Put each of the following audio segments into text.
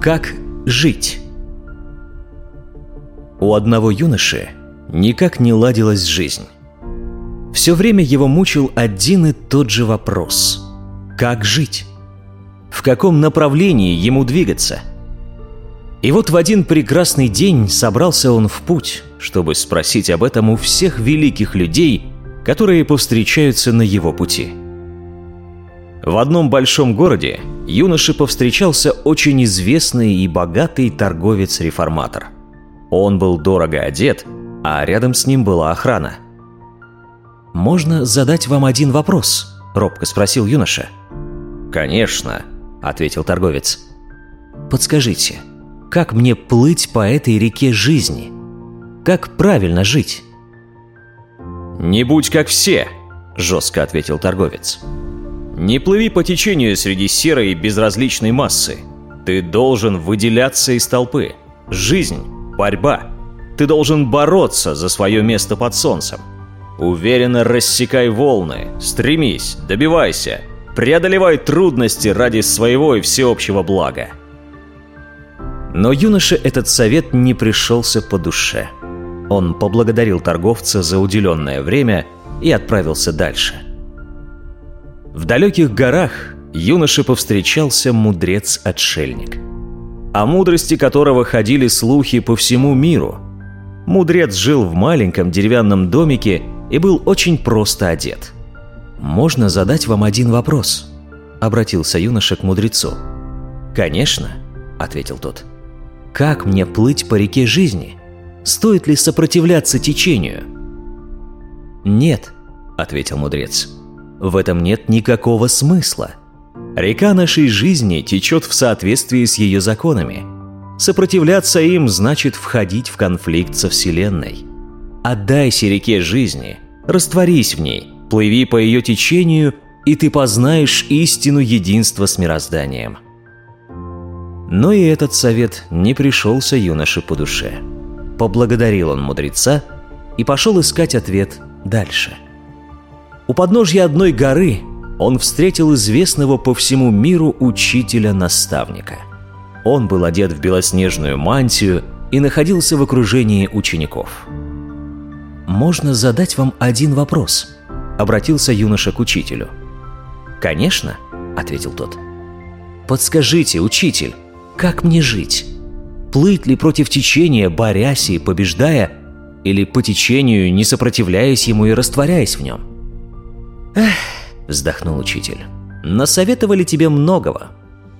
Как жить? У одного юноши никак не ладилась жизнь. Все время его мучил один и тот же вопрос. Как жить? В каком направлении ему двигаться? И вот в один прекрасный день собрался он в путь, чтобы спросить об этом у всех великих людей, которые повстречаются на его пути. В одном большом городе юноше повстречался очень известный и богатый торговец-реформатор. Он был дорого одет, а рядом с ним была охрана. «Можно задать вам один вопрос?» – робко спросил юноша. «Конечно», – ответил торговец. «Подскажите, как мне плыть по этой реке жизни? Как правильно жить?» «Не будь как все», – жестко ответил торговец. Не плыви по течению среди серой и безразличной массы. Ты должен выделяться из толпы. Жизнь – борьба. Ты должен бороться за свое место под солнцем. Уверенно рассекай волны, стремись, добивайся, преодолевай трудности ради своего и всеобщего блага. Но юноше этот совет не пришелся по душе. Он поблагодарил торговца за уделенное время и отправился дальше – в далеких горах юноше повстречался мудрец-отшельник, о мудрости которого ходили слухи по всему миру. Мудрец жил в маленьком деревянном домике и был очень просто одет. «Можно задать вам один вопрос?» – обратился юноша к мудрецу. «Конечно», – ответил тот. «Как мне плыть по реке жизни? Стоит ли сопротивляться течению?» «Нет», – ответил мудрец. В этом нет никакого смысла. Река нашей жизни течет в соответствии с ее законами. Сопротивляться им значит входить в конфликт со Вселенной. Отдайся реке жизни, растворись в ней, плыви по ее течению, и ты познаешь истину единства с мирозданием. Но и этот совет не пришелся юноше по душе. Поблагодарил он мудреца и пошел искать ответ дальше – у подножья одной горы он встретил известного по всему миру учителя-наставника. Он был одет в белоснежную мантию и находился в окружении учеников. «Можно задать вам один вопрос?» – обратился юноша к учителю. «Конечно», – ответил тот. «Подскажите, учитель, как мне жить? Плыть ли против течения, борясь и побеждая, или по течению, не сопротивляясь ему и растворяясь в нем?» «Эх», — вздохнул учитель, — «насоветовали тебе многого,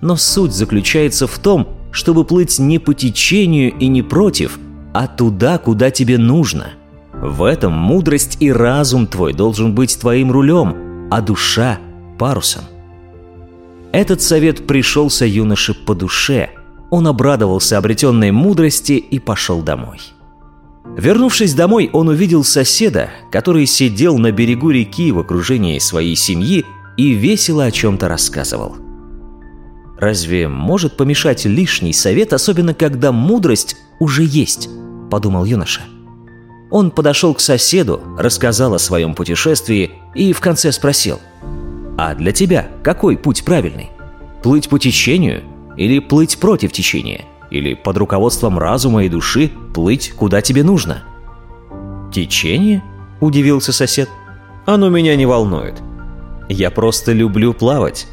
но суть заключается в том, чтобы плыть не по течению и не против, а туда, куда тебе нужно. В этом мудрость и разум твой должен быть твоим рулем, а душа – парусом». Этот совет пришелся юноше по душе. Он обрадовался обретенной мудрости и пошел домой. Вернувшись домой, он увидел соседа, который сидел на берегу реки в окружении своей семьи и весело о чем-то рассказывал. «Разве может помешать лишний совет, особенно когда мудрость уже есть?» – подумал юноша. Он подошел к соседу, рассказал о своем путешествии и в конце спросил, «А для тебя какой путь правильный? Плыть по течению или плыть против течения?» Или под руководством разума и души плыть куда тебе нужно. «Течение?» – удивился сосед. «Оно меня не волнует. Я просто люблю плавать